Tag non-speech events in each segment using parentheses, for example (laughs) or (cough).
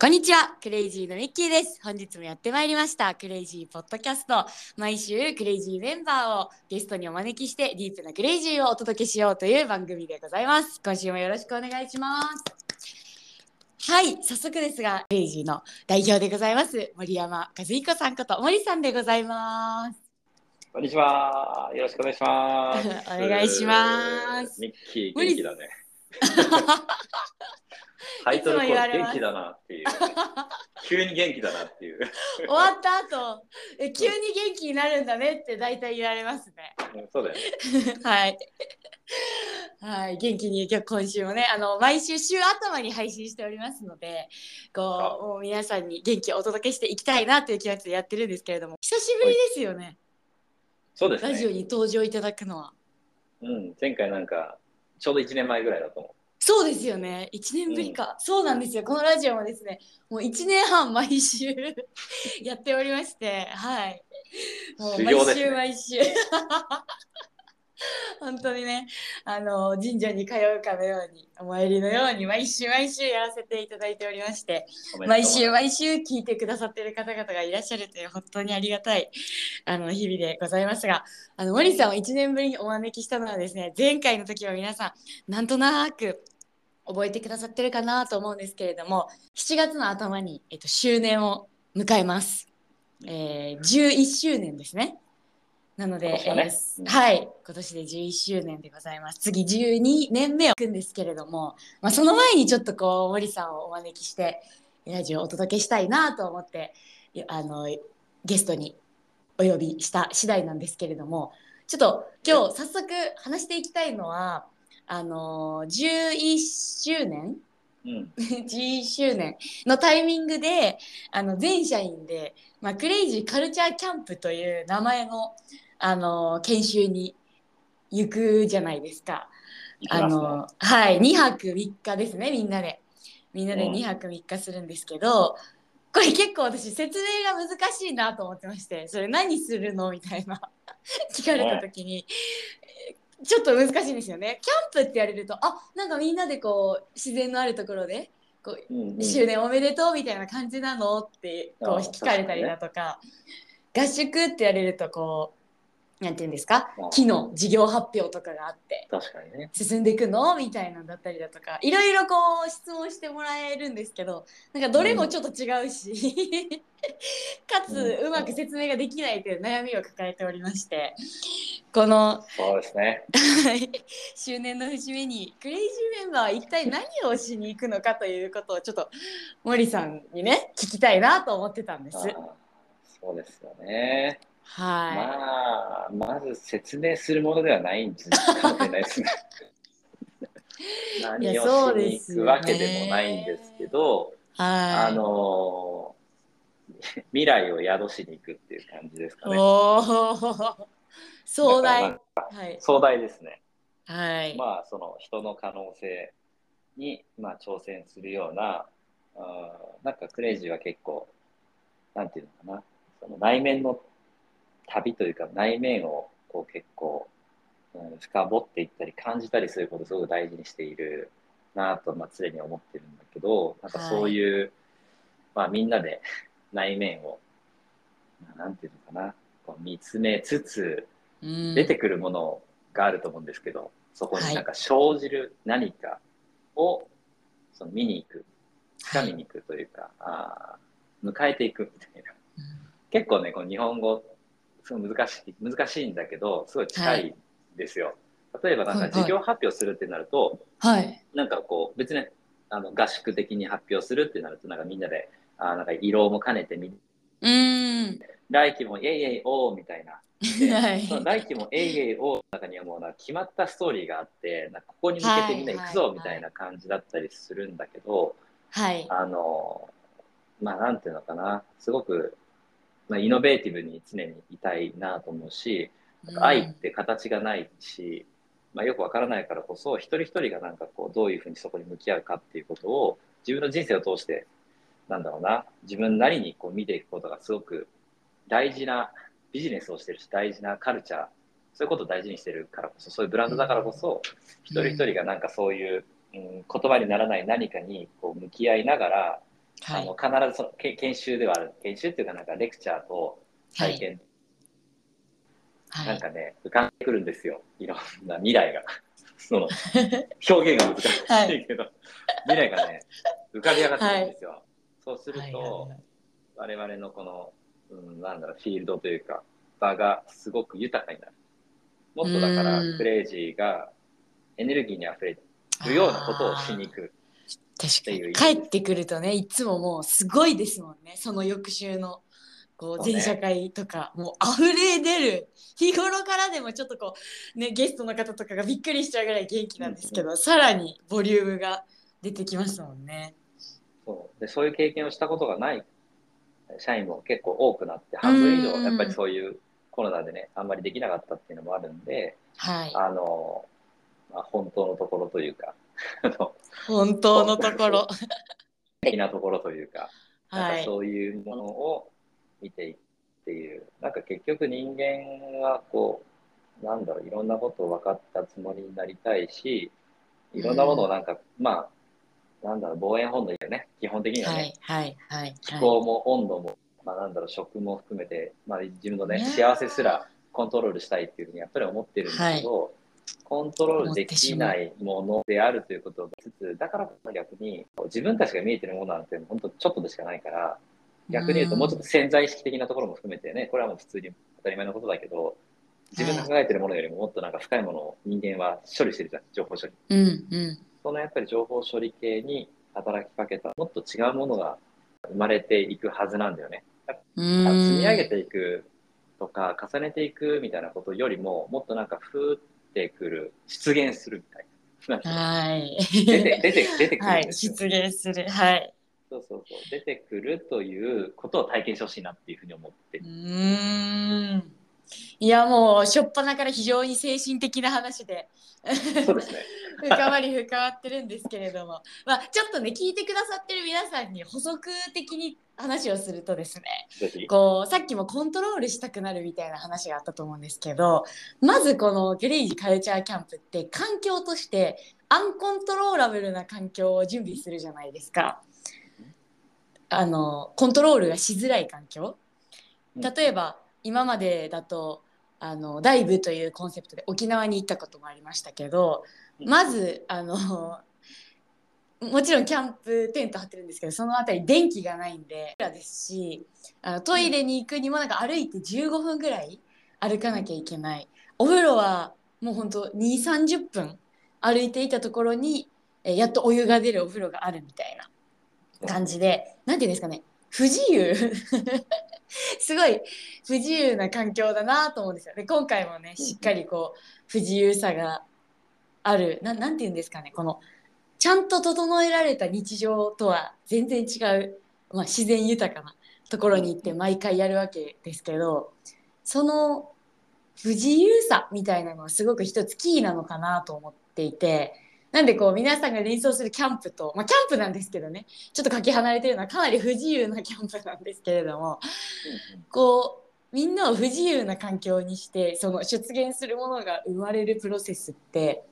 こんにちは、 CRAZY のミッキーです。本日もやってまいりました、 CRAZY ポッドキャスト。毎週、 CRAZY メンバーをゲストにお招きして、ディープな CRAZY をお届けしようという番組でございます。今週もよろしくお願いします。はい、早速ですが、 CRAZY の代表でございます、森山和彦さんこと森さんでございます。こんにちは。よろしくお願いします。(laughs) お願いしますミッキー、元気だね。(laughs) (laughs) タイトルコール元気だなっていう。(laughs) 急に元気だなっていう。終わった後、え急に元気になるんだねって大体言われますね。うんそうだよね。(laughs) はい。はい、元気に今週もね、あの毎週週頭に配信しておりますので、こう皆さんに元気をお届けしていきたいなという気持ちでやってるんですけれども、久しぶりですよね。そうですラジオね。に登場いただくのは。うん、前回なんか、ちょうど1年前ぐらいだと思そうですよね。1年ぶりか。そうなんですよ。このラジオもですね、もう1年半毎週 (laughs) やっておりまして、はい。もう毎週毎週。(laughs) (laughs) 本当にね、あの神社に通うかのように、お参りのように毎週毎週やらせていただいておりまして、毎週毎週聞いてくださっている方々がいらっしゃるという本当にありがたいあの日々でございますがあの森さんを1年ぶりにお招きしたのはですね前回の時は皆さんなんとなく覚えてくださってるかなと思うんですけれども7月の頭に、えっと、周年を迎えます、えー、11周年ですねなので、ねえーうん。はい。今年で11周年でございます。次12年目を行くんですけれども、まあ、その前にちょっとこう森さんをお招きしてラジオをお届けしたいなと思っていあのゲストにお呼びした次第なんですけれどもちょっと今日早速話していきたいのはあの11周年？うん。(laughs) 11周年のタイミングであの全社員で、まあ、クレイジーカルチャーキャンプという名前のあの研修に行くじゃないですか。すね。のはい2泊3日ですねみんなで。みんなでうん。2泊3日するんですけど、これ結構私説明が難しいなと思ってましてそれ何するのみたいな (laughs) 聞かれた時に、えーちょっと難しいんですよね。キャンプって言われるとあなんかみんなでこう自然のあるところでこううんうん。周年おめでとうみたいな感じなのってこうあ聞かれたりだとか合宿って言われるとこうなんて言うんですか？あ。木の事業発表とかがあって。確かにね。進んでいくの？みたいなんだったりだとか。いろいろこう質問してもらえるんですけどなんかどれもちょっと違うし、かつうんうまく説明ができないという悩みを抱えておりまして。このそうですね。周年の節目にクレイジーメンバーは一体何をしに行くのかということをちょっと森さんにね聞きたいなと思ってたんです。そうですよね。はまあ、まず説明するものではないんですかもしれないですね。何をしに行くわけでもないんですけど、い。はい。あのー未来を宿しに行くっていう感じですかね。壮大。だはい。壮大ですね。はい。まあ、その人の可能性に、まあ、挑戦するような、あーなんかクレイジーは結構、なんていうのかな、その内面の旅というか内面をこう結構、うん、深掘っていったり感じたりすることをすごく大事にしているなと、まあ、常に思ってるんだけど、なんかそういう、まあみんなで内面を、まあなんていうのかな、こう見つめつつ、うん。出てくるものがあると思うんですけど、そこになんか生じる何かをその見に行く、掴みに行くというか、あー迎えていくみたいな。結構ね、この日本語、すごい難しい、難しいんだけど、すごい近いですよ。例えばなんかはいはい授業発表するってなると、はい。なんかこう、別にあの合宿的に発表するってなると、なんかみんなで、あーなんか色も兼ねてみ、うーん。来期もイェイイェイおーみたいな。(laughs) ではいその来期も「えいえいお」の中にはもうな決まったストーリーがあってここに向けてみんな行くぞはいみたいな感じだったりするんだけど、はい。あのまあなんていうのかなすごく、まあ、イノベーティブに常にいたいなと思うし、愛って形がないし、まあ、よくわからないからこそ一人一人がなんかこうどういうふうにそこに向き合うかっていうことを自分の人生を通してなんだろうな自分なりにこう見ていくことがすごく大事なビジネスをしてるし大事なカルチャーそういうことを大事にしてるからこそそういうブランドだからこそ、一人一人がなんかそういう、うん、言葉にならない何かにこう向き合いながらはい。あの必ずそのけ研修ではある。研修っていうかなんかレクチャーと体験、はい。なんかね浮かんでくるんですよ。いろんな未来が。(laughs) その表現が難しいけど、未来がね浮かび上がってくるんですよ、そうすると、はい。はい。はい。我々のこの、うん、なんだろうフィールドというか場がすごく豊かになる。もっとだからうん。クレイジーがエネルギーにあふれるようなことをしに行く確かに。帰ってくるとねいつももうすごいですもんね。その翌週のこう全社会とか、もう溢れ出る。日頃からでもちょっとこうねゲストの方とかがびっくりしちゃうぐらい元気なんですけど、さらにボリュームが出てきますもんね。そう。でそういう経験をしたことがない社員も結構多くなって半分以上うんやっぱりそういうコロナでねあんまりできなかったっていうのもあるんではい。あの、まあ、本当のところというか (laughs) あの本当のところ。的なところというかなんはい。かそういうものを見ていくっていう、なんか結局人間はこう、なんだろう、いろんなことを分かったつもりになりたいし、いろんなものをなんか、まあ、なんだろう、防衛本能だよね、基本的にはね、はいはいはい気は候も温度も、まあなんだろう、食も含めて、まあ自分のね、ね。幸せすらコントロールしたいっていうふうにやっぱり思ってるんだけど、コントロールできないものであるということをつつ、だからこそ逆に自分たちが見えてるものなんて本当ちょっとでしかないから、い。逆に言うともうちょっと潜在意識的なところも含めてね、これはもう普通に当たり前のことだけど、自分が考えてるものよりももっとなんか深いものを人間は処理してるじゃん、情報処理。うんうん。そのやっぱり情報処理系に働きかけたもっと違うものが生まれていくはずなんだよね。う積んみ上げていくとか重ねていくみたいなことよりももっとなんか降ってくる出現するみたいな。はい。出て出て出てく、るんですよ、出現する。はい。そうそうそう出てくるということを体験してほしいなっていうふうに思ってうん。いやもう初っ端から非常に精神的な話でそうですね。深まり深まってるんですけれども、まあ、ちょっとね聞いてくださってる皆さんに補足的に話をするとですね。こうさっきもコントロールしたくなるみたいな話があったと思うんですけどまずこのゲレージカルチャーキャンプって環境としてアンコントローラブルな環境を準備するじゃないですか。あのコントロールがしづらい環境例えば今までだとあのダイブというコンセプトで沖縄に行ったこともありましたけどうんまずあの (laughs) もちろんキャンプテント張ってるんですけどその辺り電気がないんでですしあのトイレに行くにもなんか歩いて15分ぐらい歩かなきゃいけない。お風呂はもうほんと2 3 0分歩いていたところにえやっとお湯が出るお風呂があるみたいな感じでなんていうんですかね不自由。(laughs) すごい不自由な環境だなと思うんですよ。で今回もねしっかりこう不自由さがある。ななんていうんですかね。このちゃんと整えられた日常とは全然違う、まあ、自然豊かなところに行って毎回やるわけですけどその不自由さみたいなのはすごく一つキーなのかなと思っていてなんでこう皆さんが連想するキャンプと、まあ、キャンプなんですけどね。ちょっとかけ離れてるのはかなり不自由なキャンプなんですけれどもこうみんなを不自由な環境にしてその出現するものが生まれるプロセスって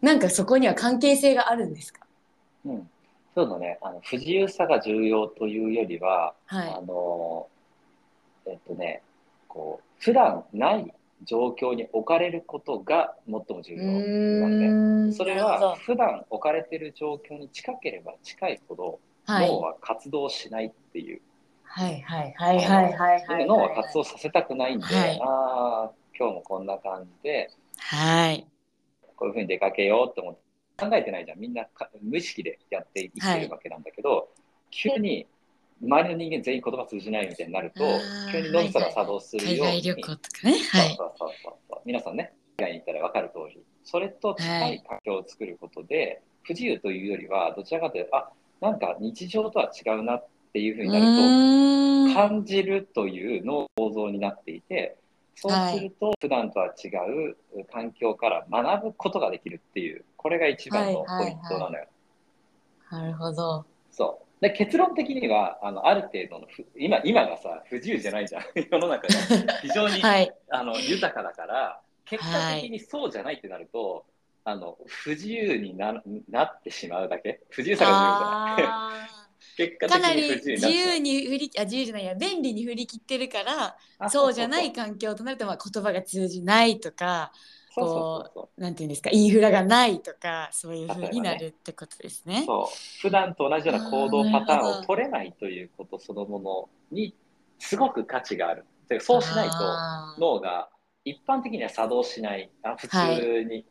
なんかそこには関係性があるんですか？うん。うんそうだね。あの不自由さが重要というよりは、はい。あのえっとねこう普段ない状況に置かれることが最も重要なんでん。それは普段置かれている状況に近ければ近いほどはい。脳は活動しないっていう、はいはいはいはいはいはい脳は活動させたくないんで、はい。ああ今日もこんな感じで。はいこういうふうに出かけようって思って考えてないじゃん。みんなか無意識でやっていってるわけなんだけど、急に周りの人間全員言葉通じないみたいになると急に脳みそが作動するように、海外旅行とかね。はい。そうそうそうそう。皆さんね海外に行ったら分かる通り。それと近い。環境を作ることで、不自由というよりはどちらかというとあなんか日常とは違うなっていうふうになると感じるという脳構造になっていてそうすると普段とは違う環境から学ぶことができるっていうこれが一番のポイントなのよ。なるほど。そう。で結論的にはあのある程度のふ今今がさ不自由じゃないじゃん。(laughs) 世の中が。非常に、はい。あの豊かだから結果的にそうじゃないってなると、あの不自由にななってしまうだけ。不自由さが重要じゃない。あ結果かなり自由に振りあ自由じゃないや。便利に振り切ってるからあそうじゃない環境となると、まあ、言葉が通じないとかそうなんていうんですかインフラがないとかそういうふうになるってことですね。そう普段と同じような行動パターンを取れないということそのものにすごく価値がある。そうしないと脳が一般的には作動しない。あ普通に、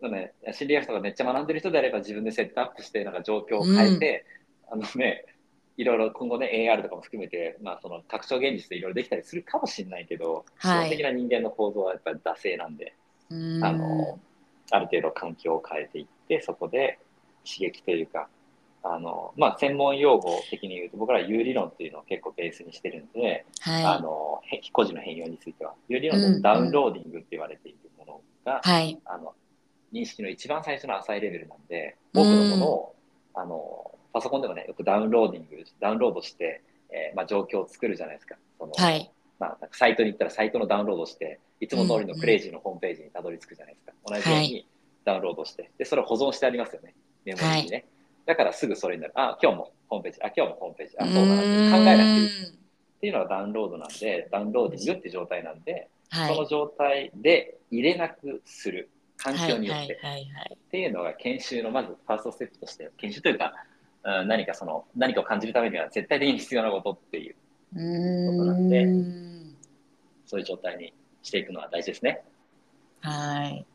そうね、心理学とかめっちゃ学んでる人であれば自分でセットアップしてなんか状況を変えて、あのねいろいろ今後ね AR とかも含めて、まあ、その拡張現実でいろいろできたりするかもしれないけど、はい。基本的な人間の構造はやっぱり惰性なんで。あのある程度環境を変えていってそこで刺激というかあの、まあ、専門用語的に言うと僕らは有理論っていうのを結構ベースにしてるんで、あはのへ個人の変容については。有理論うんのダウンローディングって言われているものが、いはい。あの認識の一番最初の浅いレベルなんで多くのものを、あのパソコンでもねよくダウンローディングダウンロードして、えーまあ、状況を作るじゃないですか。そのはいまあ、サイトに行ったらサイトのダウンロードして、いつも通りのクレイジーのホームページにたどり着くじゃないですか。同じようにダウンロードして、で、それを保存してありますよね。メモリにね。だからすぐそれになる。あ、今日もホームページ。あ、今日もホームページ。あ、そうだなって考えなくていい。っていうのがダウンロードなんで、ダウンローディングって状態なんで、はいその状態で入れなくする。環境によって。はいはいはいっていうのが研修のまずファーストステップとして、研修というか、うん何かその、何かを感じるためには絶対的に必要なことっていう、うことなんでそういう状態にしていくのは大事ですね。はい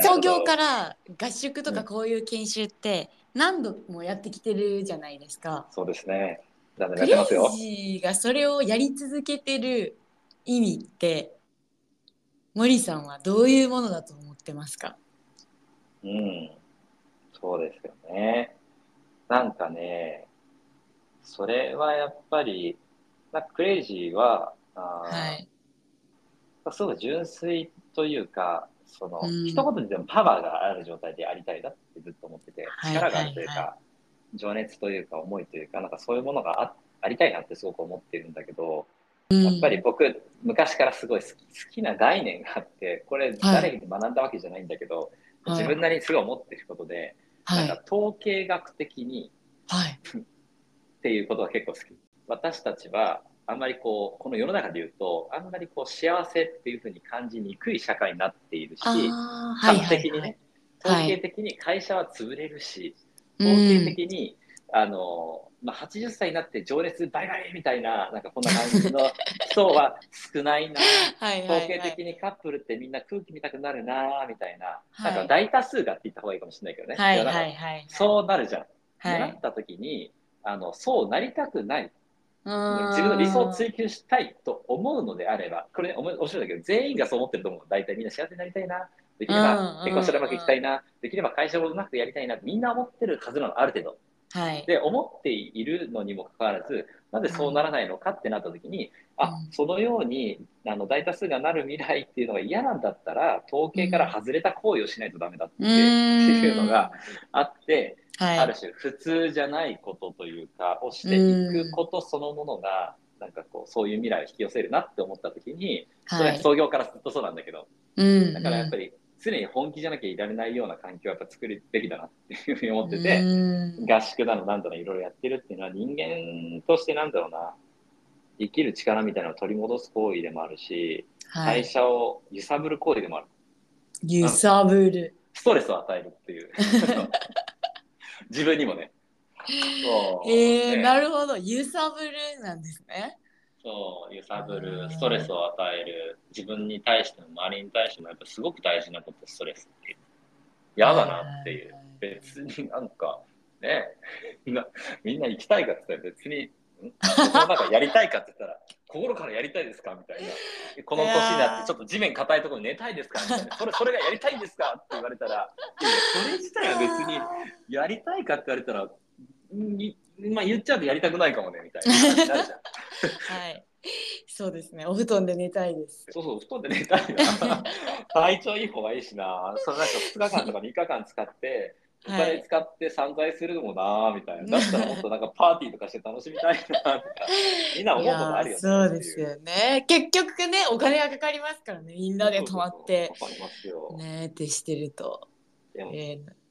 創業から合宿とかこういう研修って何度もやってきてるじゃないですか。そうですね。クレやってますよ。イジーがそれをやり続けてる意味って森さんはどういうものだと思ってますか？うん。そうですよね。なんかね、それはやっぱり、なんかクレイジーは、あーはい。すごい純粋というか、その、うん。一言ででもパワーがある状態でありたいなってずっと思ってて、はい力があるというか、はいは情熱というか思いというか、なんかそういうものがあありたいなってすごく思ってるんだけど、うん。やっぱり僕、昔からすごい好き好きな概念があって、これ誰に学んだわけじゃないんだけど、はい。自分なりにすごい思ってることで、はいなんか統計学的にはい。っていうことが結構好き。私たちはあんまりこう、この世の中で言うと、あんまりこう幸せっていうふうに感じにくい社会になっているし、あーはい短はいはい。的にね、はい。統計的に会社は潰れるし、うん。統計的に、あの、まあ、80歳になって情熱バリバリみたいな、なんかこんな感じの人は少ないな。はい統計的にカップルってみんな空気見たくなるなみたいな、はい。なんか大多数がって言った方がいいかもしれないけどね。はいはいはい。そうなるじゃん。はい。なった時にあのそうなりたくない。自自分の理想を追求したいと思うのであればこれ、ね、面白いんだけど全員がそう思ってると思う。大体みんな幸せになりたいな。できれうんば結婚したらうまくいきたいな。できれば会社をうまくやりたいな。みんな思ってるはずなのある程度はい。で思っているのにもかかわらずなぜそうならないのかってなった時に、あうん。そのようにあの大多数がなる未来っていうのが嫌なんだったら統計から外れた行為をしないとダメだってういうのがあって、はい。ある種普通じゃないことというかをしていくことそのものが、なんかこうそういう未来を引き寄せるなって思った時に、それははい創業からずっとそうなんだけどうん。だからやっぱり常に本気じゃなきゃいられないような環境をやっぱ作るべきだなっていうふうに思ってて、うん。合宿だのなんだのいろいろやってるっていうのは人間としてなんだろうな生きる力みたいなのを取り戻す行為でもあるし、はい。会社を揺さぶる行為でもある。揺さぶる。ストレスを与えるっていう。(laughs) 自分にもね。そう。えー、ね。なるほど。揺さぶるなんですねそう揺さぶうん。るストレスを与える自分に対しても周りに対してもやっぱすごく大事なことストレスっていう。嫌だなっていう。別になんかねみんなみんな行きたいかって言ったら別になんかやりたいかって言ったら心からやりたいですかみたいな。この年になってちょっと地面硬いところに寝たいですかみたいな。それそれがやりたいんですかって言われたらいやそれ自体は別にやりたいかって言われたらまあ言っちゃうとやりたくないかもねみたいな感じになるじゃんはいそうですねお布団で寝たいですそうそう、布団で寝たいな。(laughs) 体調いい方がいいしな。そのなんか2日間とか3日間使って、おはい金使って散財するのもなみたいな。だったらもっとなんかパーティーとかして楽しみたいなとか、みんな思うことあるよね。そうですよね結局ねお金がかかりますからねみんなで泊まってそうそうそうかかりますよ。ねってしてると、えー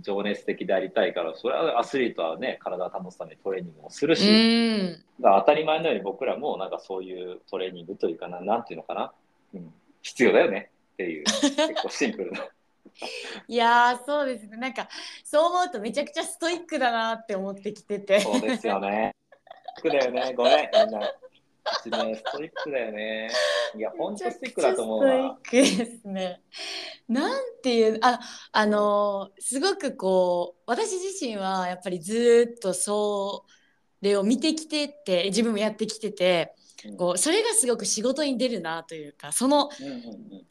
情熱的でありたいからそれはアスリートはね体を保つためにトレーニングもするし、うん当たり前のように僕らもなんかそういうトレーニングというかななんていうのかな、うん、必要だよねっていう結構シンプルな。(laughs) いやーそうですねなんかそう思うとめちゃくちゃストイックだなって思ってきててそうですよね。だよね。ごめん、みんな。うちね、ストイックだよね。いや、ほんとストイックだと思うわ。ストイックですね。なんていうああのーすごくこう私自身はやっぱりずーっとそれを見てきてて自分もやってきててこうそれがすごく仕事に出るなというかその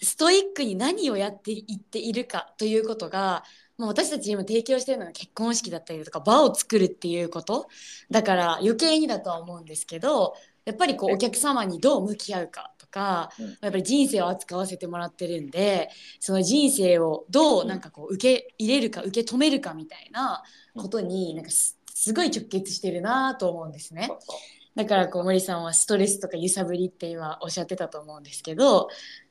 ストイックに何をやっていっているかということがもう私たちに今提供しているのが結婚式だったりとか場を作るっていうことだから余計にだとは思うんですけどやっぱりこうねお客様にどう向き合うかとかうん。やっぱり人生を扱わせてもらってるんでその人生をどうなんかこう受け入れるか受け止めるかみたいなことになんかすすごい直結してるなと思うんですね。だからこう森さんはストレスとか揺さぶりって今おっしゃってたと思うんですけど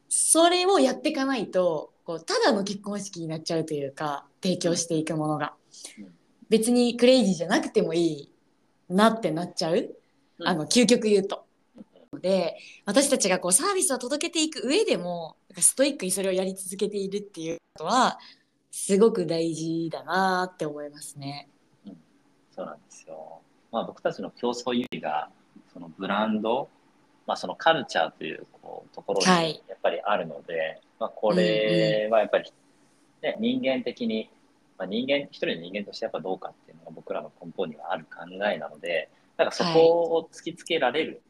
それをやっていかないとこうただの結婚式になっちゃうというか提供していくものが。うん。別にクレイジーじゃなくてもいいなってなっちゃう。うんあの究極言うと。で私たちがこうサービスを届けていく上でもストイックにそれをやり続けているっていうことはすごく大事だなって思いますね。そうなんですよ。まあ、僕たちの競争優位が、そのブランド、まあ、そのカルチャーというこうところにはいやっぱりあるので、まあ、これはやっぱり、ね、人間的に、まあ、人間、一人の人間としてやっぱどうかっていうのが僕らの根本にはある考えなので、なんかそこを突きつけられる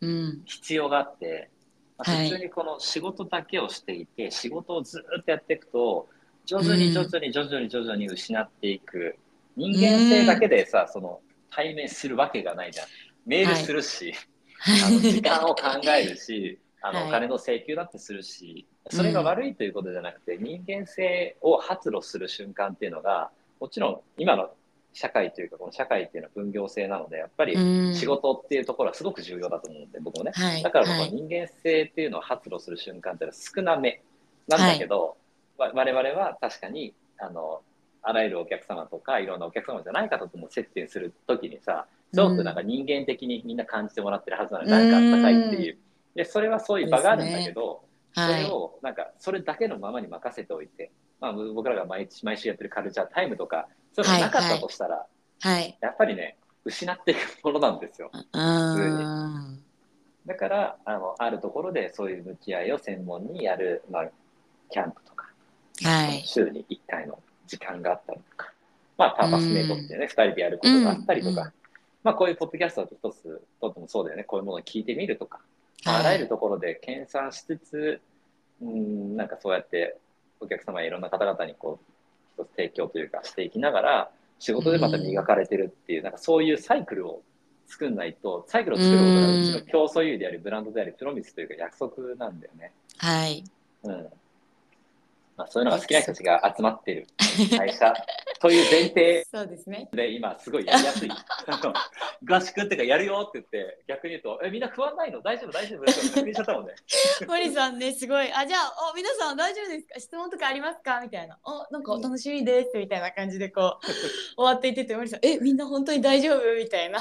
うん、必要があって、まあはい。普通にこの仕事だけをしていて、仕事をずっとやっていくと、徐々に徐々に徐々に徐々に失っていく。人間性だけでさ、その対面するわけがないじゃん。メールするし、あの (laughs) 時間を考えるし、あのはい。お金の請求だってするし、それが悪いということじゃなくて、人間性を発露する瞬間っていうのが、もちろん今の社会というか、この社会っていうのは分業制なので、やっぱりうん。仕事っていうところはすごく重要だと思うんで、僕もね。はい。だからこは人間性っていうのを発露する瞬間っていうのは少なめなんだけど、わ我々は確かにあのあらゆるお客様とかいろんなお客様じゃない方とも接点するときにさすごくなんか人間的にみんな感じてもらってるはずなので、なんかあったかいっていう。でそれはそういう場があるんだけど、そはい。れをなんかそれだけのままに任せておいて、まあ、僕らが毎日毎週やってるカルチャータイムとかそういうのがなかったとしたら、はい。やっぱりね失っていくものなんですよ。うん。だからあのあるところでそういう向き合いを専門にやる、まあ、キャンプとか、はい。週に1回の時間があったりとか、まあ、パーパスメイトってね、2人でやることがあったりとか、うんうんまあ、こういうポッドキャストだと一つとってもそうだよねこういうものを聞いてみるとか、まあ、あらゆるところで研鑽しつつ、うんなんかそうやってお客様やいろんな方々にこう一つ提供というかしていきながら仕事でまた磨かれてるっていう、なんかそういうサイクルを作んないとサイクルを作ることがうちの競争優位でありブランドでありプロミスというか約束なんだよね。はい。うんまあ、そういうのが好きな人たちが集まってる会社という前提そうですね。で今すごいやりやすい。合宿っていうかやるよって言って逆に言うとえみんな不安ないの？大丈夫？大丈夫？確認しちゃったもんね。森さんね、すごい。あ、じゃあ、お、皆さん大丈夫ですか？質問とかありますか？みたいな。お、なんか楽しみです。みたいな感じでこう、終わっていってて、森さん、え、みんな本当に大丈夫？みたいな。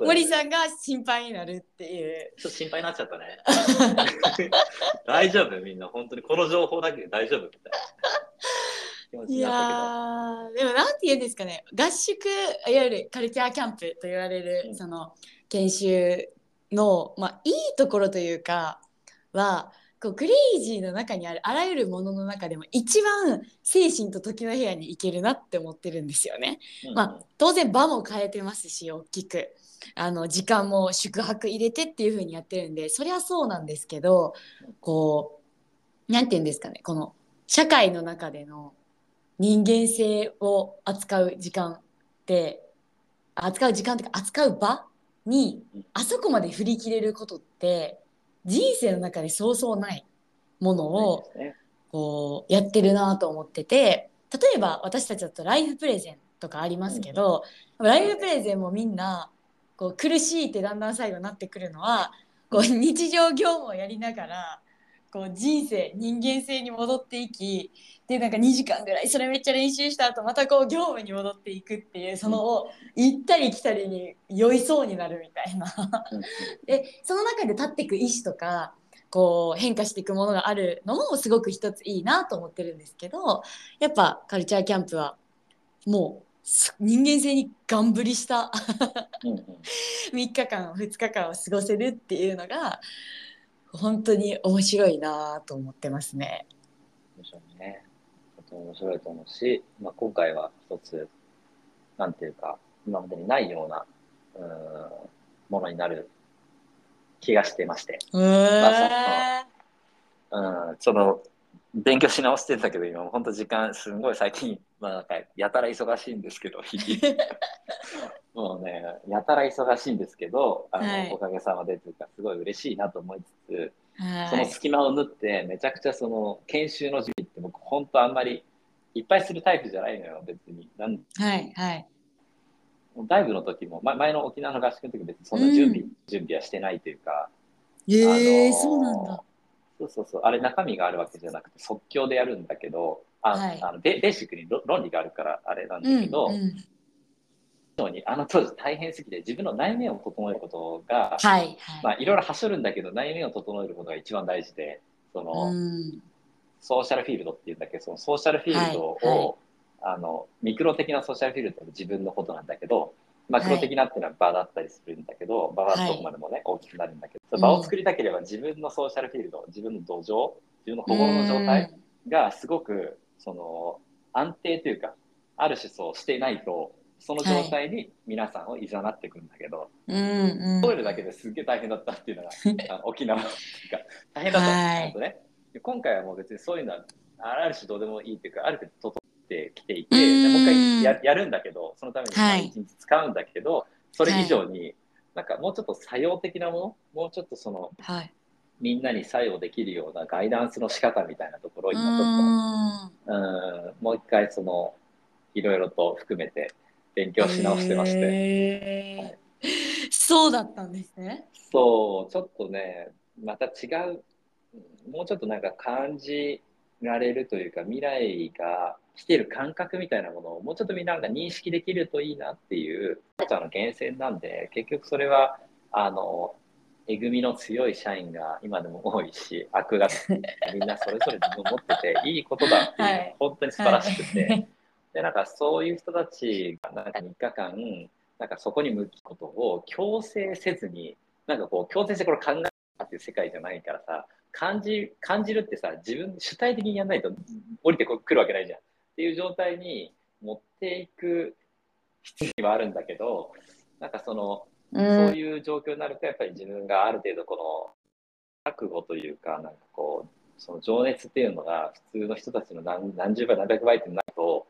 森さんが心配になるっていう。ちょっと心配になっちゃったね。大丈夫？みんな本当にこの情報だけで大丈夫？みたいな気持ちいやになったーでもなんて言うんですかね。合宿いわゆるカルチャーキャンプと言われる、うん。その研修の、まあ、いいところというかはこうクレイジーの中にあるあらゆるものの中でも一番精神と時の部屋に行けるなって思ってるんですよね。まあ、当然場も変えてますし大きく。あの時間も宿泊入れてっていう風にやってるんでそりゃそうなんですけどこうなんて言うんですかね。この社会の中での人間性を扱う時間って扱う時間っていうか扱う場にあそこまで振り切れることって人生の中でそうそうないものをね。こうやってるなと思ってて例えば私たちだとライフプレゼンとかありますけど、ライフプレゼンもみんなこう苦しいってだんだん最後になってくるのはこう日常業務をやりながらこう人生人間性に戻っていきでなんか2時間ぐらいそれめっちゃ練習した後またこう業務に戻っていくっていうその行ったり来たりに酔いそうになるみたいな。(laughs) でその中で立っていく意思とかこう変化していくものがあるのもすごく一ついいなと思ってるんですけどやっぱカルチャーキャンプはもう人間性にがんぶりした。(laughs) 3日間2日間を過ごせるっていうのが本当に面白いなと思ってますね。面白いね。とても面白いと思うし、まあ、今回は一つなんていうか今までにないようなうんものになる気がしてまして。まあ、そのうんその勉強し直してたけど今。本当時間すごい最近まあなんかやたら忙しいんですけど (laughs) もうねやたら忙しいんですけどあの、はい、おかげさまでというかすごい嬉しいなと思いつつ、はい、その隙間を縫ってめちゃくちゃその研修の準備って僕本当あんまりいっぱいするタイプじゃないのよ別に。なんはいはい。ダイブの時も、ま、前の沖縄の合宿の時別にそんな準備、うん、準備はしてないというかええー、あのー、そうなんだそうそうそう。あれ中身があるわけじゃなくて即興でやるんだけどあ、はい、あのベベーシックに論理があるからあれなんだけど、うんうん。にあの当時大変すぎて自分の内面を整えることが、はいはい、まあ、いろいろ走るんだけど内面を整えることが一番大事でその、ソーシャルフィールドっていうんだけどそのソーシャルフィールドを、はいはい、あのミクロ的なソーシャルフィールドって自分のことなんだけどマクロ的なっていうのは場だったりするんだけど、場はどこまでもね、大きくなるんだけど、場を作りたければ自分のソーシャルフィールド、自分の土壌、自分の心の状態がすごく、その、安定というか、ある種そうしていないと、その状態に皆さんをいざなってくるんだけど、はい、トイレだけですっげえ大変だったっていうのが (laughs) 沖縄っていうか大変だったんですね、今回はもう別にそういうのはある種どうでもいいっていうかある程度整ってきていて、もう一回ややるんだけど、そのために1日使うんだけど、はい、それ以上に、なんかもうちょっと作用的なもの、もうちょっとその、はい、みんなに作用できるようなガイダンスの仕方みたいなところを今ちょっと、うんもう一回その、いろいろと含めて勉強し直してまして。はい、そうだったんですね。そう、ちょっとね、また違う、もうちょっとなんか感じられるというか、未来が来てる感覚みたいなものをもうちょっとみんなが認識できるといいなっていうカルチャーの源泉なんで結局それはあのえぐみの強い社員が今でも多いし悪が (laughs) みんなそれぞれ自分を持ってていいことだっていうのは本当に素晴らしくて、はい、でなんかそういう人たちがなんか3日間なんかそこに向きことを強制せずになんかこう強制してこれ考えたっていう世界じゃないからさ感じ感じるってさ自分主体的にやらないと降りてくるわけないじゃん。っていう状態に持っていく必要はあるんだけどなんかその、うん、そういう状況になるとやっぱり自分がある程度この覚悟というかなんかこうその情熱っていうのが普通の人たちの何何十倍何百倍ってなると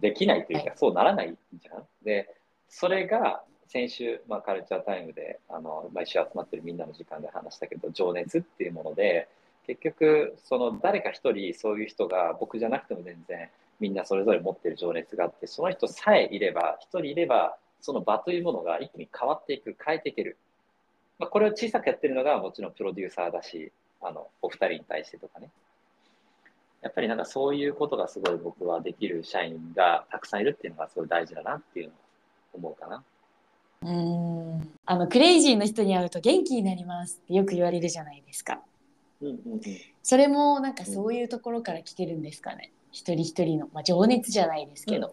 できないというか、そうならないじゃん。でそれが先週、まあ、カルチャータイムであの毎週集まってるみんなの時間で話したけど情熱っていうもので結局その誰か一人そういう人が僕じゃなくても全然みんなそれぞれ持ってる情熱があってその人さえいれば一人いればその場というものが一気に変わっていく変えていける、まあ、これを小さくやってるのがもちろんプロデューサーだしあのお二人に対してとかねやっぱりなんかそういうことがすごい僕はできる社員がたくさんいるっていうのがすごい大事だなっていうのを思うかな。うんあのクレイジーの人に会うと元気になりますってよく言われるじゃないですか。うんうん。うん、それもなんかそういうところから来てるんですかね、うん、一人一人の、まあ、情熱じゃないですけど、うん、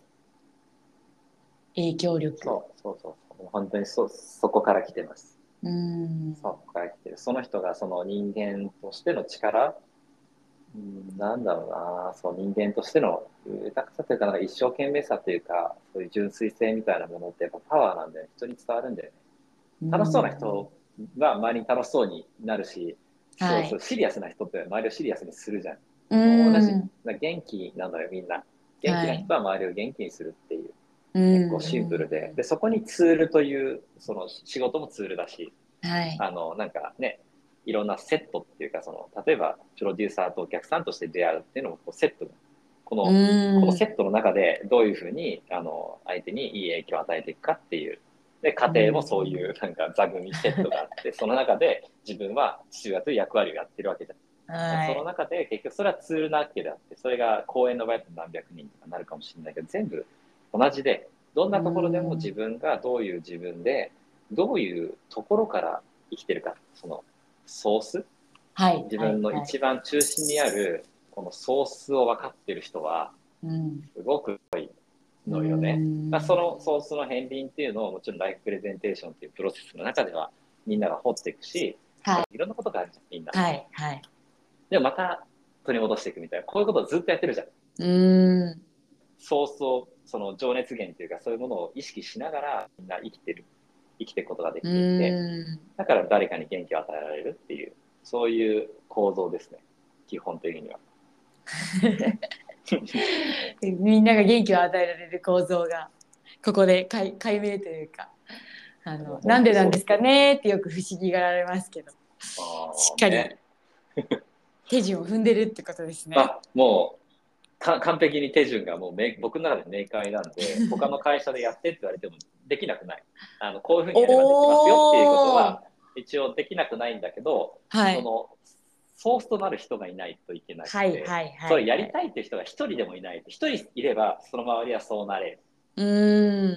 影響力そうそうそう。本当にそそこから来てます。うん。そこから来てる。その人がその人間としての力。うんなんだろうな。そう人間としての豊かさというかなんか一生懸命さというかそういう純粋性みたいなものってやっぱパワーなんで人に伝わるんだよね。楽しそうな人が周りに楽しそうになるし、はい、そうそうシリアスな人って周りをシリアスにするじゃん。うん。同じ元気なのよみんな。元気な人は周りを元気にするっていう、はい、結構シンプルで。でそこにツールというその仕事もツールだし、はい、あのなんかねいろんなセットっていうかその例えばプロデューサーとお客さんとして出会うっていうのもこうセット。このこのセットの中でどういうふうにあの相手にいい影響を与えていくかっていうで家庭もそういうなんか座組セットがあって、その中で自分は父親という役割をやってるわけじゃん。はその中で結局それはツールなわけであってそれが公演の場合だと何百人とかなるかもしれないけど全部同じでどんなところでも自分がどういう自分でどういうところから生きてるかそのソースはい。自分の一番中心にあるこのソースを分かってる人はうん。すごく多いのよね。うんまあ、そのソースの片鱗っていうのをもちろんライフプレゼンテーションっていうプロセスの中ではみんなが掘っていくし、、はいろんなことがあるじゃんみんな。はい。はい。でもまた取り戻していくみたいなこういうことをずっとやってるじゃん。うん。ソースをその情熱源というかそういうものを意識しながらみんな生きてる生きていくことができうていてん。だから誰かに元気を与えられるっていうそういう構造ですね基本的には。(laughs) (laughs) みんなが元気を与えられる構造がここで解解明というかあのなんでなんですかねってよく不思議がられますけど。しっかりね (laughs) 手順を踏んでるってことですね。あもうか完璧に手順がもうめ僕の中で明快なんで (laughs) 他の会社でやってって言われてもできなくない。あのこういうふうにやればできますよっていうことは一応できなくないんだけど、はい。そのソースとなる人がいないといけなくて、はいはいはい。それやりたいっていう人が一人でもいない。一人いればその周りはそうなれ。るうー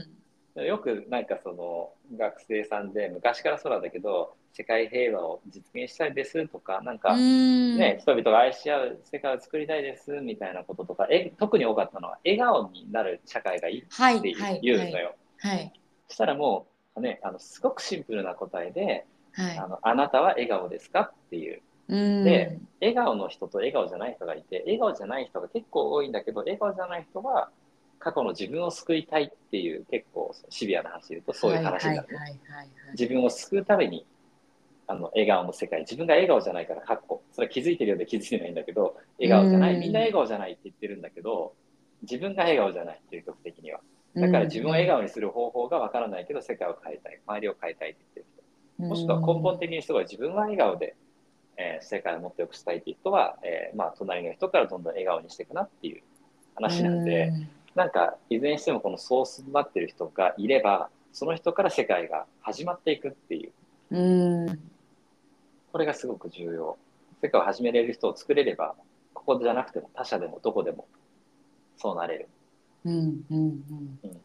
ん。よくなんかその学生さんで昔からそうなんだけど世界平和を実現したいですとかなんか、ね、人々が愛し合う世界を作りたいですみたいなこととかえ特に多かったのは笑顔になる社会がいいはいってはい。言うのよ、はい。そしたらもう、ね、あのすごくシンプルな答えで、はい。あのあなたは笑顔ですかっていうで笑顔の人と笑顔じゃない人がいて笑顔じゃない人が結構多いんだけど笑顔じゃない人は過去の自分を救いたいっていう結構シビアな話で言うとそういう話になる自分を救うためにあの笑顔の世界。自分が笑顔じゃないからかっこそれは気づいてるようで気づいてないんだけど笑顔じゃなうん。いみんな笑顔じゃないって言ってるんだけど自分が笑顔じゃないっていう曲的には。だから自分を笑顔にする方法がわからないけど世界を変えたい。周りを変えたいって言ってる人。もしくは根本的にすごい自分は笑顔で、えー世界をもっと良くしたいっていう人は、えーまあ、隣の人からどんどん笑顔にしていくなっていう話なんで、なんかいずれにしてもこのソースになってる人がいればその人から世界が始まっていくっていう。うこれがすごく重要。世界を始めれる人を作れればここじゃなくても他者でもどこでもそうなれる。うんうんうん。うん。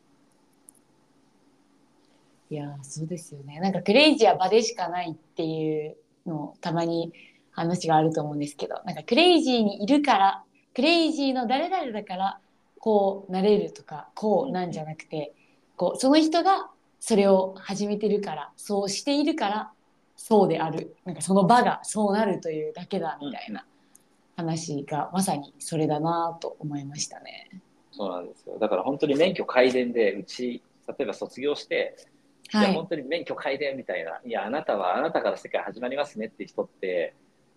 いやーそうですよね。なんかクレイジーは場でしかないっていうのたまに話があると思うんですけどなんかクレイジーにいるからクレイジーの誰々だからこうなれるとかこうなんじゃなくてこうその人がそれを始めてるからそうしているからそうであるなんかその場がそうなるというだけだみたいな話がまさにそれだなと思いましたね。そうなんですよだから本当に免許改伝でうち例えば卒業して、はいや本当に免許改伝みたいないやあなたはあなたから世界始まりますねっていう人って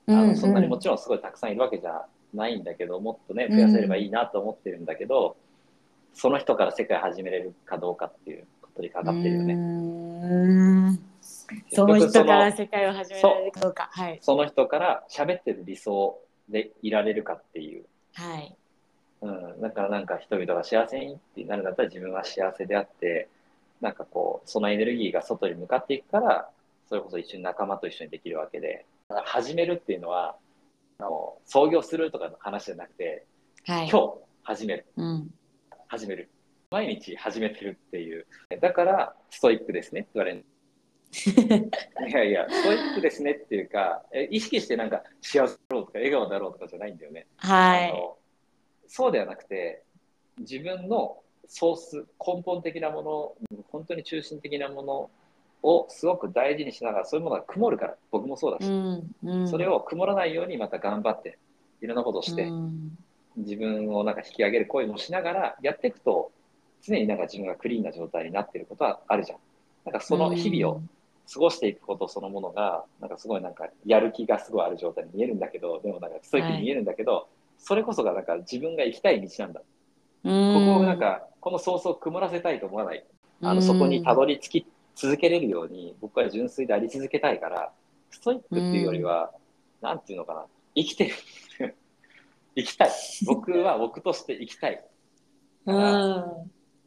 あうんうんのそんなにもちろんすごいたくさんいるわけじゃないんだけどもっとね増やせればいいなと思ってるんだけど、その人から世界始めれるかどうかっていうことにかかってるよね。うーんその人から世界を始められるかどうか。はい。その人から喋ってる理想でいられるかっていう、はい。うん、だからなんか人々が幸せにってなるんだったら自分は幸せであってなんかこうそのエネルギーが外に向かっていくからそれこそ一緒に仲間と一緒にできるわけで始めるっていうのはあの創業するとかの話じゃなくてはい。今日始めるうん。始める毎日始めてるっていうだからストイックですねって言われる (laughs) いやいやストイックですねっていうかえ意識してなんか幸せだろうとか笑顔だろうとかじゃないんだよねはい。そうではなくて自分のソース根本的なもの本当に中心的なものをすごく大事にしながらそういうものが曇るから僕もそうだし、うん。うん。それを曇らないようにまた頑張っていろんなことをして、うん自分をなんか引き上げる行為もしながらやっていくと常になんか自分がクリーンな状態になっていることはあるじゃん。なんかその日々を過ごしていくことそのものがなんかすごいなんかやる気がすごいある状態に見えるんだけどでもなんかストイックに見えるんだけど、それこそがなんか自分が行きたい道なんだ。うん。ここをなんかこのソースを曇らせたいと思わない。あのそこにたどり着き続けれるように僕は純粋であり続けたいからストイックっていうよりは、なんていうのかな。生きてる。(laughs) 生きたい。僕は僕として生きたい。うん。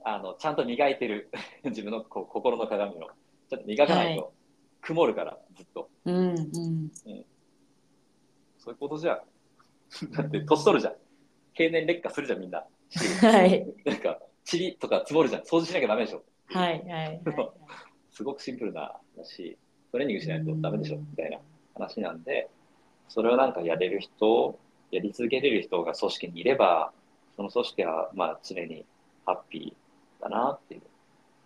あのちゃんと磨いてる。(laughs) 自分のこう心の鏡を。ちょっと磨かないと。曇るから、ずっと。うん。うん。そういうことじゃん。(laughs) だって年取るじゃん。経年劣化するじゃんみんなはい。なんか塵とか積もるじゃん。掃除しなきゃダメでしょ。はいはいはい。(laughs) すごくシンプルな話。トレーニングしないとダメでしょみたいな話なんで。それをなんかやれる人やり続けれる人が組織にいればその組織はまあ常にハッピーだなっていう。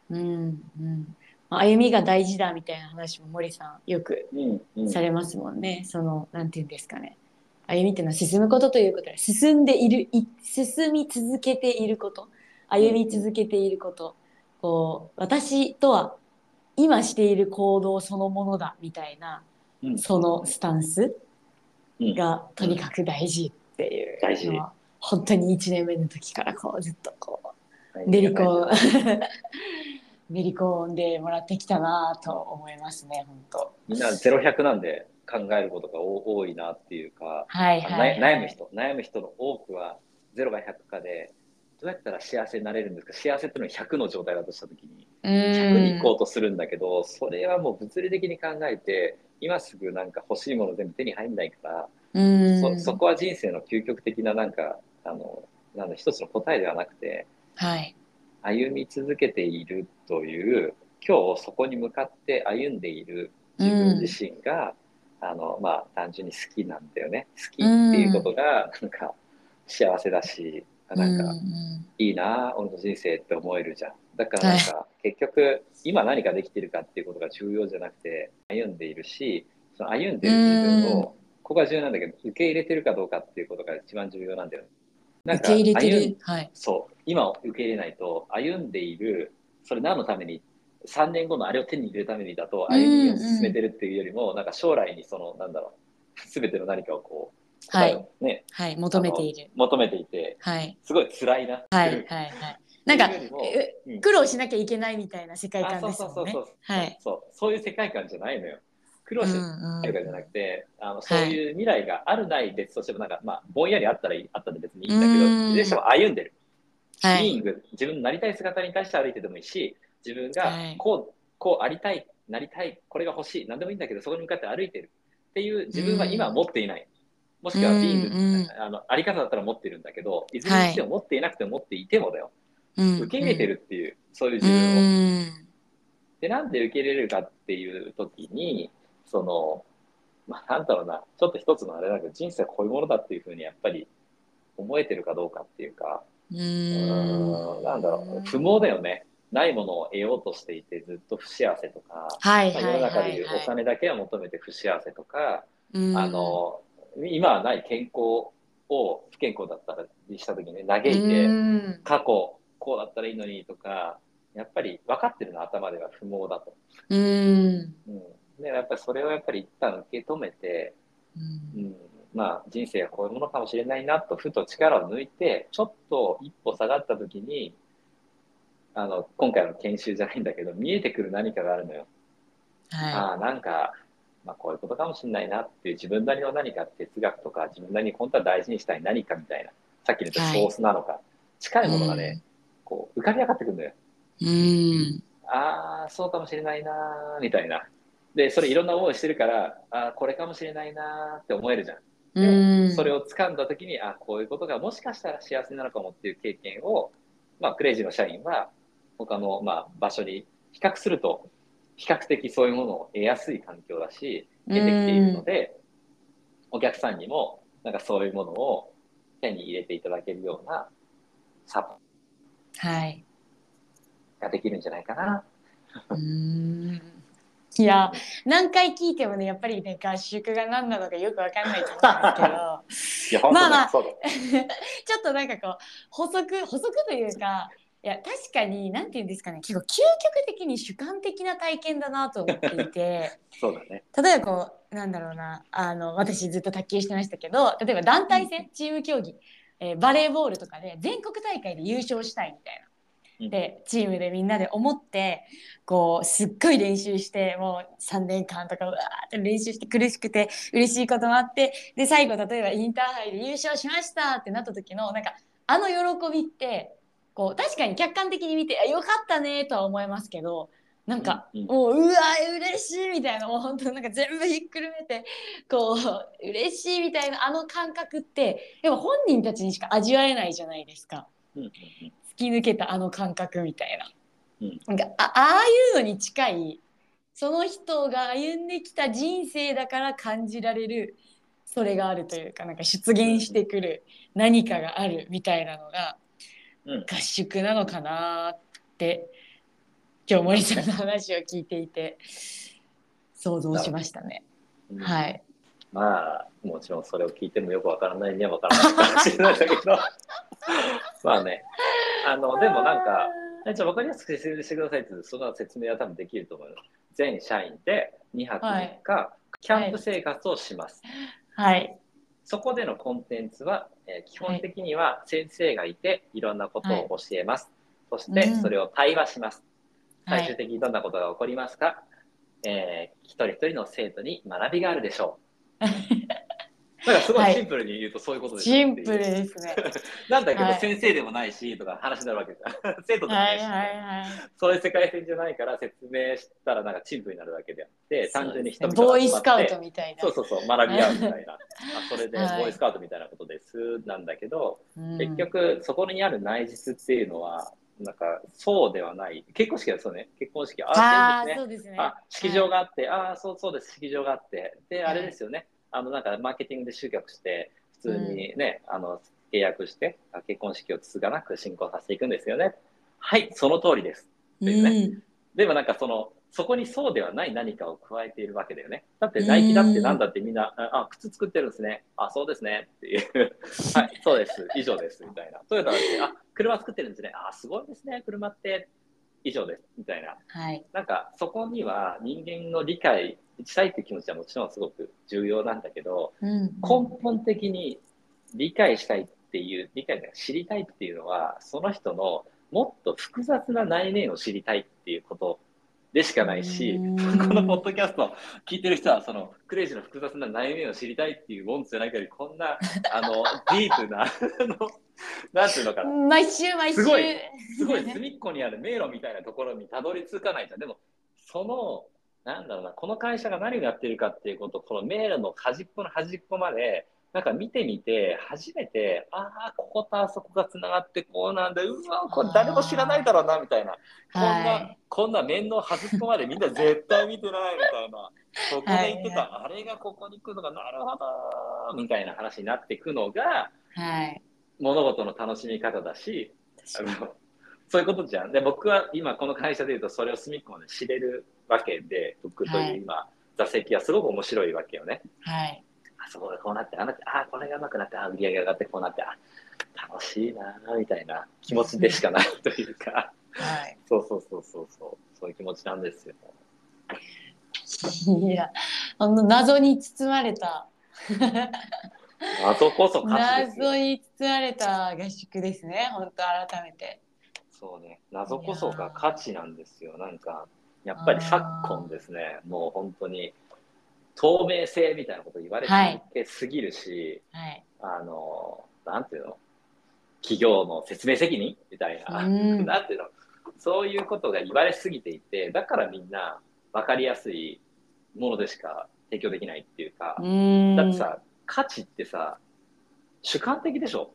うんうん。歩みが大事だみたいな話も森さんよくうんうん。されますもんね。そのなんていうんですかね。歩みっていうのは進むことということで進んでいるい進み続けていること。歩み続けていること。こう私とは今している行動そのものだみたいなうん。そのスタンスうん。がとにかく大事っていう大事。のは本当に1年目の時からこうずっとこう練り込 (laughs) 練り込んでもらってきたなと思いますね本当。みんなゼロ百なんで考えることが多多いなっていうか、はいはい、な悩む人悩む人の多くはゼロが100かでどうやったら幸せになれるんですか？幸せっていうのは100の状態だとした時に100に行こうとするんだけどそれはもう物理的に考えて今すぐなんか欲しいもの全部手に入んないからうん。そそこは人生の究極的ななんかあのなんだ一つの答えではなくてはい。歩み続けているという今日そこに向かって歩んでいる自分自身が、あのまあ単純に好きなんだよね。好きっていうことがなんか幸せだしなんかいいな俺の人生って思えるじゃん。だからなんか結局今何ができてるかっていうことが重要じゃなくて歩んでいるしその歩んでる自分をここが重要なんだけど受け入れてるかどうかっていうことが一番重要なんだよね。なんか受け入れてる。はい。そう。今を受け入れないと歩んでいるそれ何のために3年後のあれを手に入れるためにだと歩みを進めてるっていうよりも、なんか将来にそのなんだろう全ての何かをこう答えをね、はい求めている。求めていてはい。すごい辛いなはいはいはい。なんかうん。苦労しなきゃいけないみたいな世界あ観そうそうそうですもんねそう。はい。そう。そういう世界観じゃないのよ。苦労してるうんとかじゃなくて、あのそういう未来があるない別としてもなんかまあぼんやりあったらいいあったで別にいいんだけどうん。いずれにしても歩んでる。はい。ビーイング。自分のなりたい姿に対して歩いてでもいいし自分がはい。こう,、こうありたいなりたいこれが欲しい何でもいいんだけどそこに向かって歩いてる。っていう自分は今は持っていない、もしくはビーイング、うん。うんあのあり方だったら持ってるんだけどい。ずれにしても持っていなくても持っていてもだよ、うん受け入れてるっていう、そういうう自分を、ん。でなんで受け入れれるかっていう時にそのまあなんだろうなちょっと一つのあれだけど人生はこういうものだっていうふうにやっぱり思えてるかどうかっていうか。うんなんだろう不毛だよねないものを得ようとしていてずっと不幸せとか、はいはいは中でいうお金だけを求めて不幸せとか、うん。あの今はない健康を不健康だったらした時にね嘆いて、うん。過去こうだったらいいのにとかやっぱり分かってるの頭では不毛だと、うん。うん、でやっぱりそれをやっぱり一旦受け止めて、うん。うん、まあ人生はこういうものかもしれないなとふと力を抜いてちょっと一歩下がった時にあの今回の研修じゃないんだけど (laughs) 見えてくる何かがあるのよ。はああなんか、まあ、こういうことかもしれないなっていう自分なりの何か哲学とか自分なりに本当は大事にしたい何かみたいなさっきの言ったソースなのか、近いものがね、こう浮かび上がってくるんだよ。いうんああそうかもしれないなーみたいな。でそれいろんな思いしてるからああこれかもしれないなーって思えるじゃん。うんそれを掴んだ時にあこういうことがもしかしたら幸せなのかもっていう経験を、まあ、クレイジーの社員は他の、まあ、場所に比較すると比較的そういうものを得やすい環境だし出てきているので、お客さんにもなんかそういうものを手に入れていただけるようなサポはいができるんじゃないかな。うん。いや何回聞いてもねやっぱりね合宿が何なのかよくわかんないと思うんですけど。(laughs) まあまあ。(laughs) ちょっとなんかこう補足補足というかいや確かに何て言うんですかね。結構究極的に主観的な体験だなと思っていて。(laughs) そうだね。例えばこうなんだろうな。あの私ずっと卓球してましたけど例えば団体戦チーム競技、えーバレーボールとかで全国大会で優勝したいみたいな。でチームでみんなで思ってこうすっごい練習してもう3年間とかうわーって練習して苦しくて嬉しいこともあってで最後例えばインターハイで優勝しましたってなった時のなんかあの喜びってこう確かに客観的に見てあよかったねとは思いますけどなんか、うんうん。もううわ嬉しいみたいなもう本当なんか全部ひっくるめてこう嬉しいみたいなあの感覚ってやっぱ本人たちにしか味わえないじゃないですか。うんうん突き抜けたあの感覚みたいな。うん。なんかあああいうのに近いその人が歩んできた人生だから感じられるそれがあるというかなんか出現してくる何かがあるみたいなのがうん合宿なのかなって今日森さんの話を聞いていて想像しましたね。うんはい。まあ、もちろんそれを聞いてもよくわからないにはわからないかもしれないんだけど、(laughs) まあね、あの、でもなんか、じゃあ分かりやすく説明してくださいってその説明は多分できると思います。全社員で2泊3日、キャンプ生活をします。はい。そこでのコンテンツは、えー基本的には先生がいていろんなことを教えます。そしてうんそれを対話します。はい最終的にどんなことが起こりますか、えー一人一人の生徒に学びがあるでしょう。(laughs) だからすごいシンプルに言うとそういうことですよっていうシンプルですね。(laughs) なんだけはいど先生でもないしとか話になるわけじゃん。(laughs) 生徒でもはないいし、はいはい。そういう世界線じゃないから説明したらなんか陳腐になるわけであって、単純に人々ボーイスカウトみたいな。そうそうそう、学び合うみたいな。(laughs) あそれでボはいーイスカウトみたいなことですなんだけど、うん結局そこにある内実っていうのは、なんかそうではない。結婚式はそうね、結婚式は、あああ、そうですね。そうですね。あ、式場があって、ああ、そうそうです、式場があって。で、あれですよね。あの、なんかマーケティングで集客して、普通にね、あの、契約して、あ結婚式を継がなく進行させていくんですよね。はい、その通りです。うですねん。でもなんかその、そこにそうではない何かを加えているわけだよね。だってナイキだってなんだってみんな、あ、あ靴作ってるんですね。あ、そうですね。っていう。(laughs) はい、そうです。以上です。みたいな。トヨタだって、あ、車作ってるんですね。あ、すごいですね。車って。以上です。みたいな。はい。なんかそこには人間の理解したいっていう気持ちはもちろんすごく重要なんだけど、うん。根本的に理解したいっていう、理解が知りたいっていうのは、その人のもっと複雑な内面を知りたいっていうことでしかないし、うんこのポッドキャストを聞いてる人は、そのクレイジーの複雑な内面を知りたいっていうもんじゃない限り、こんな、あの、(laughs) ディープな、なんていうのかな、毎週毎週。すごいすごい (laughs) 隅っこにある迷路みたいなところにたどり着かないじゃん。でも、その、なんだろうな、この会社が何をやってるかっていうこと、この迷路の端っこの端っこまで、なんか見てみて、初めて、ああ、こことあそこがつながってこうなんだ、うわ、これ誰も知らないだろうな、みたいな。こんな、はいこんな面の端っこまでみんな絶対見てないみたいな。そこで言ってた、あれがここに来るのが、なるほど、みたいな話になっていくのが、はい。物事の楽しみ方だし、あのそういうことじゃん。で、僕は今この会社で言うとそれを隅っこまで知れるわけで、僕という今、座席はすごく面白いわけよね。はい。あそこがこうなって、ああなって、あこれがうまくなって、あ売り上げが上がってこうなって、あ楽しいなみたいな気持ちでしかないというか、はい。そうそうそうそうそう、そういう気持ちなんですよ。いや、あの謎に包まれた。(laughs) 謎こそ謎。に包まれた合宿ですね。本当改めて。そうね、謎こそが価値なんですよ。なんか、やっぱり昨今ですね、もう本当に透明性みたいなこと言われてすぎるし、はい。あの、なんていうの？企業の説明責任？みたいな、うん。(laughs) なんていうの？そういうことが言われすぎていて、だからみんな分かりやすいものでしか提供できないっていうか、うん。だってさ、価値ってさ、主観的でしょ？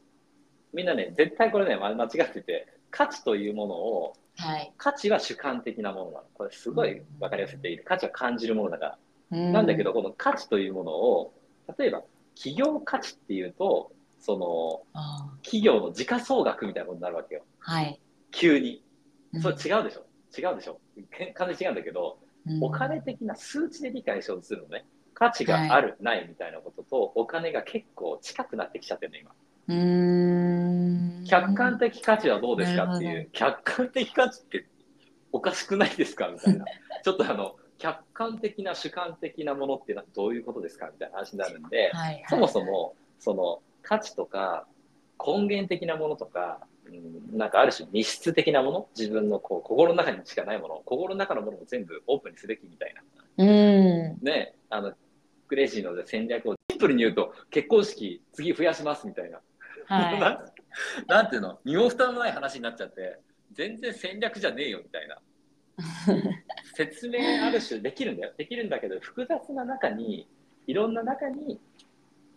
みんなね、絶対これね、ま間違ってて、価値というものを、はい。価値は主観的なものなの。これすごい分かりやすくていい。価値は感じるものだから。ななんだけど、この価値というものを、例えば、企業価値っていうと、その、あ企業の時価総額みたいなことになるわけよ。ーはい。急に。うんそれ違うでしょ？違うでしょ？完全に違うんだけど、うんお金的な数値で理解しようとするのね。価値がある、ないみたいなことと、お金が結構近くなってきちゃってるの、今。客観的価値はどうですかっていう、客観的価値っておかしくないですかみたいな。(laughs) ちょっとあの、客観的な主観的なものってどういうことですかみたいな話になるんで、はいはいそもそも、その価値とか根源的なものとか、うん、なんかある種密室的なもの、自分のこう心の中にしかないもの、心の中のものを全部オープンにすべきみたいな。うん。ね、あの、クレイジーの戦略をシンプルに言うと、結婚式次増やしますみたいな。はい。(laughs) (laughs) なんていうの？身も蓋もない話になっちゃって全然戦略じゃねえよみたいな。説明ある種できるんだよ。できるんだけど複雑な中にいろんな中に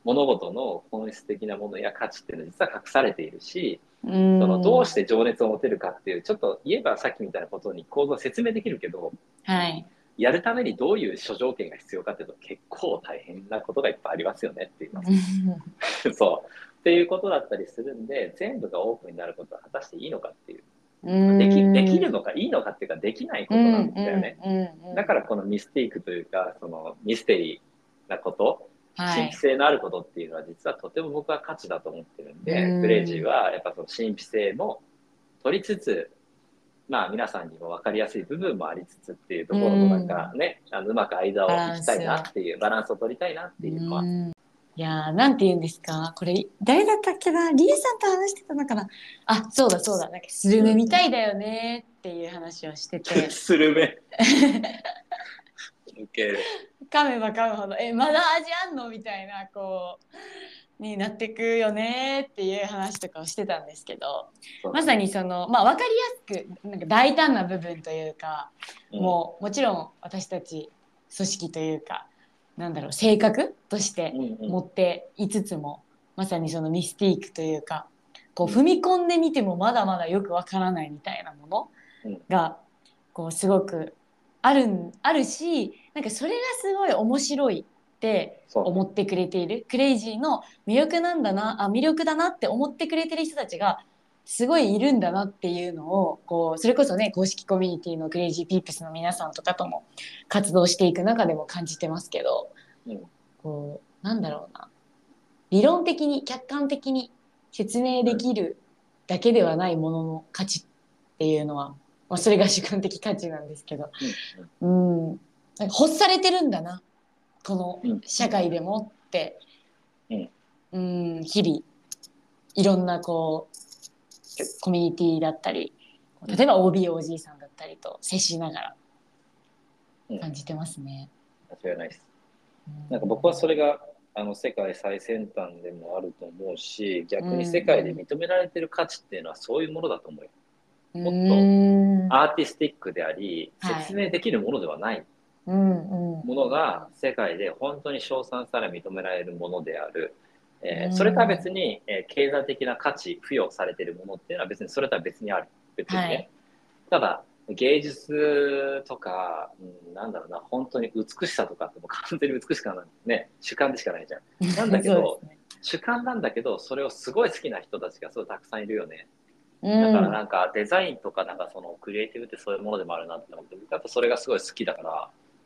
物事の本質的なものや価値っていうのは実は隠されているしそそのどうして情熱を持てるかっていうちょっと言えばさっきみたいなことに構造を説明できるけどはい。やるためにどういう諸条件が必要かっていうと結構大変なことがいっぱいありますよねっていうの (laughs) そうっていうことだったりするんで全部がオープンになることは果たしていいのかっていう。できできるのかいいのかっていうかできないことなんだよね、だからこのミスティークというかそのミステリーなことはい。神秘。性のあることっていうのは実はとても僕は価値だと思ってるんで、うん。クレイジーはやっぱその神秘性も取りつつまあ皆さんにも分かりやすい部分もありつつっていうところのなんかね、あのうまく間を行きたいなっていうバランスを取りたいなっていうのは、うんいやーなんて言うんですか？これ誰だったっけな？リエさんと話してたのかな？あそうだそうだ。なんかスルメみたいだよねっていう話をしてて。(laughs) スルメ。(laughs) 噛めば噛むほど。えまだ味あんの？みたいなこうになってくよねっていう話とかをしてたんですけど。まさにそのまあ分かりやすくなんか大胆な部分というか、もうもちろん私たち組織というかなんだろう性格として持っていつつも、まさにそのミスティークというかこう踏み込んでみてもまだまだよくわからないみたいなものがこうすごくあるんあるしなんかそれがすごい面白いって思ってくれている。 CRAZY の魅力なんだなあ魅力だなって思ってくれてる人たちがすごいいるんだなっていうのをこうそれこそね公式コミュニティの CRAZY PEEPS の皆さんとかとも活動していく中でも感じてますけど、うん。こうなんだろうな。理論的に客観的に説明できるだけではないものの価値っていうのは、まあ、それが主観的価値なんですけど、うん。うん、なんか欲されてるんだな。こうんの社会でもって、うん。うん。日々。いろんなこうコミュニティだったり例えば OBOG さんだったりと接しながうん。ら感じてますね。間違いないですうなんか僕はそれがあの世界最先端でもあると思うし逆に世界で認められてる価値っていうのはそういうものだと思うよ。もっとうんアーティスティックでありはい。説明できるものではないうんうん。ものが世界で本当に称賛され認められるものである、えーうん。それとは別に、えー経済的な価値付与されているものっていうのは別にそれとは別にある。別にね、はい。ただ芸術とか、うん、なんだろうな本当に美しさとかってもう完全に美しくはない。ね主観でしかないじゃん。なんだけど (laughs) ね。主観なんだけどそれをすごい好きな人たちがすごいたくさんいるよね。うん。だからなんかデザインとかなんかそのクリエイティブってそういうものでもあるなって思って僕やっぱそれがすごい好きだか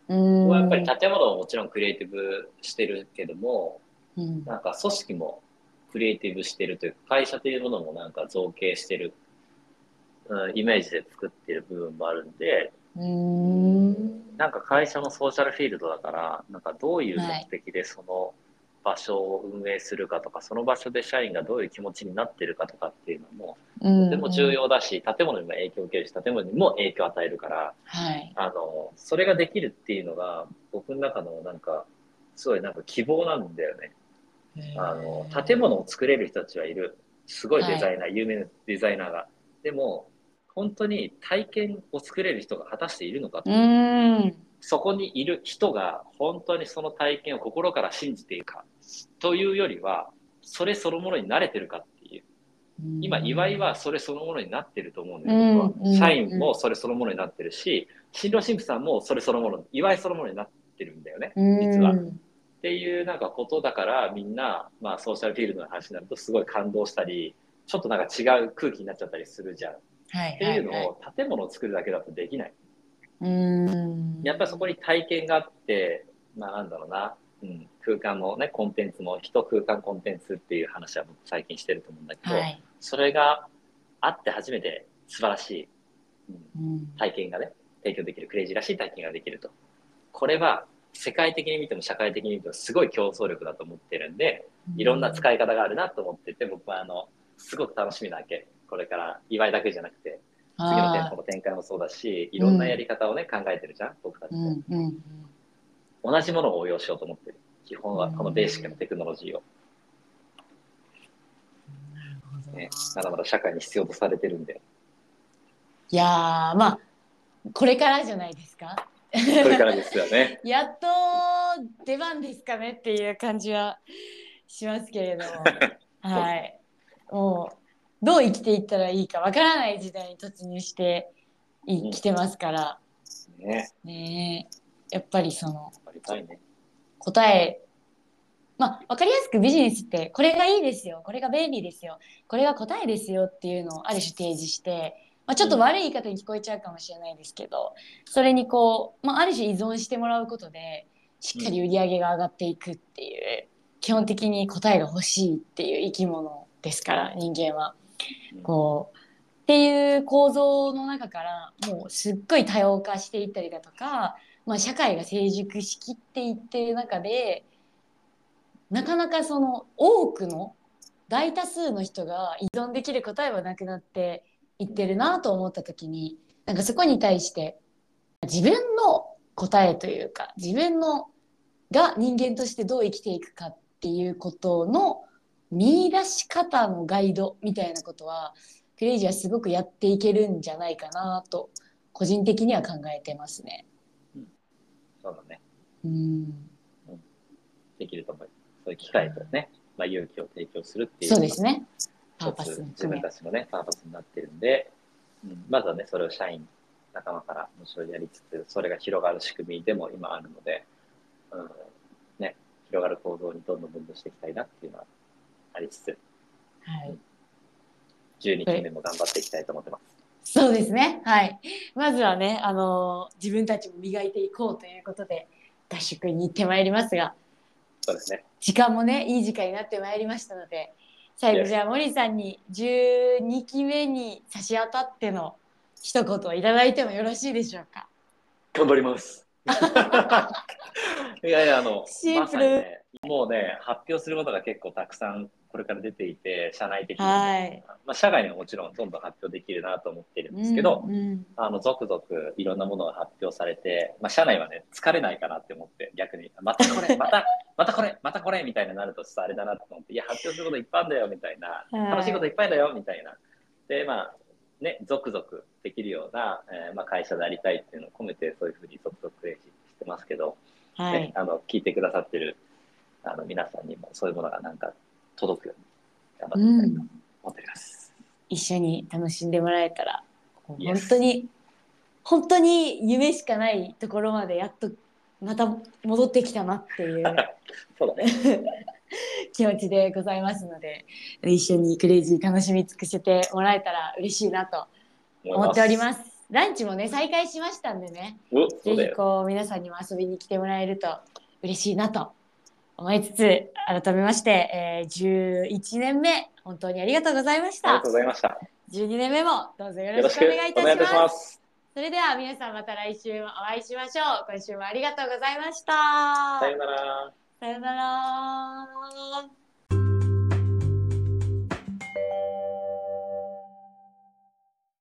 らうん。やっぱり建物ももちろんクリエイティブしてるけどもうんなんか組織もクリエイティブしてるというか会社というものもなんか造形してる、うん、イメージで作ってる部分もあるんでうんなんか会社のソーシャルフィールドだからなんかどういう目的でその場所を運営するかとか、その場所で社員がどういう気持ちになってるかとかっていうのもとても重要だし、建物にも影響を受けるし建物にも影響を与えるからはい。あのそれができるっていうのが僕の中のなんかすごいなんか希望なんだよね。あの建物を作れる人たちはいる。すごいデザイナー、有名なデザイナーが。でも本当に体験を作れる人が果たしているのかと。うん。そこにいる人が本当にその体験を心から信じているか。というよりはそれそのものに慣れてるかっていう。今祝いはそれそのものになってると思うんだよ、うん僕は社員もそれそのものになってるし新郎新婦さんもそれそのもの祝いそのものになってるんだよね実は。っていうなんかことだからみんな、まあ、ソーシャルフィールドの話になるとすごい感動したりちょっとなんか違う空気になっちゃったりするじゃん。っはい。ていうのを建物を作るだけだとできない。うん。やっぱりそこに体験があって、まあなんだろうな、うん、空間のね、コンテンツも人空間コンテンツっていう話は僕最近してると思うんだけど、はい。それがあって初めて素晴らしい、うんうん。体験がね、提供できる、クレイジーらしい体験ができると。これは世界的に見ても社会的に見てもすごい競争力だと思ってるんで、いろんな使い方があるなと思ってて、僕はあの、すごく楽しみなわけ。これから祝いだけじゃなくて、次の店舗の展開もそうだし、いろんなやり方をね、考えてるじゃん、僕たちうも。同じものを応用しようと思ってる。基本はこのベーシックなテクノロジーを。ね、まだまだ社会に必要とされてるんで、いやーまあこれからじゃないですか。これからですよね。(laughs) やっと出番ですかねっていう感じはしますけれども、(laughs) はい、もうどう生きていったらいいかわからない時代に突入していきてますから、ね、ねえ。やっぱりその。答えまあ分かりやすくビジネスってこれがいいですよ。これが便利ですよ。これが答えですよっていうのをある種提示して、まあ、ちょっと悪い言い方に聞こえちゃうかもしれないですけどそれにこう、まあ、ある種依存してもらうことでしっかり売り上げが上がっていくっていう、基本的に答えが欲しいっていう生き物ですから人間は。こうっていう構造の中からもうすっごい多様化していったりだとか、まあ、社会が成熟しきっていってる中でなかなかその多くの大多数の人が依存できる答えはなくなっていってるなと思った時になんかそこに対して自分の答えというか自分のが人間としてどう生きていくかっていうことの見出し方のガイドみたいなことはクレイジーはすごくやっていけるんじゃないかなと個人的には考えてますね。そうだね。うん、できると思います。そういう機会とね、まあ、勇気を提供するっていうそうですね。一つ自分。たちのね、パーパスになってるんで、うん、まずはね、それを社員、仲間から無償でやりつつ、それが広がる仕組みでも今あるので、うん、ね、広がる構造にどんどん分離していきたいなっていうのはありつつ、はい。12期目も頑張っていきたいと思ってます。そうですね。はい。まずはね、あの自分たちも磨いていこうということで合宿に行ってまいりますが、そうですね。時間もね、いい時間になってまいりましたので、最後.じゃあ森さんに12期目に差し当たっての一言をいただいてもよろしいでしょうか？頑張ります。(laughs) いやいや、あの、シンプルまね、もうね、発表することが結構たくさんこれから出ていて、社内的にも、はい。まあ、社外にももちろんどんどん発表できるなと思ってるんですけど、うんうんあの、続々いろんなものが発表されて、まあ、社内はね、疲れないかなって思って、逆に、またこれ、また、またこれ、またこれみたいになるとさ、あれだなと思って、いや、発表することいっぱいあるんだよ、みたいな、はい楽しいこといっぱいだよ、みたいな。で、まあ、ね、続々できるような、えーまあ、会社でありたいっていうのを込めて、そういうふうに続々クレイジーしてますけど、ねはい。あの、聞いてくださってる、あの、皆さんにもそういうものがなんか届くように頑張っていきたいと思っております。一緒に楽しんでもらえたら、本当に、本当に夢しかないところまでやっとまた戻ってきたなっていう (laughs) そうだね。(laughs) 気持ちでございますので、一緒にクレイジー楽しみ尽くせてもらえたら嬉しいなと思っております。ランチもね、再開しましたんでね、ぜ。ひこう皆さんにも遊びに来てもらえると嬉しいなと思いつつ、改めまして、えー、11年目、本当にありがとうございましたありがとう。ございました。12年目もどうぞよろしくお願いいたします。それでは皆さんまた来週もお会いしましょう。今週もありがとうございました。さようなら。さよなら。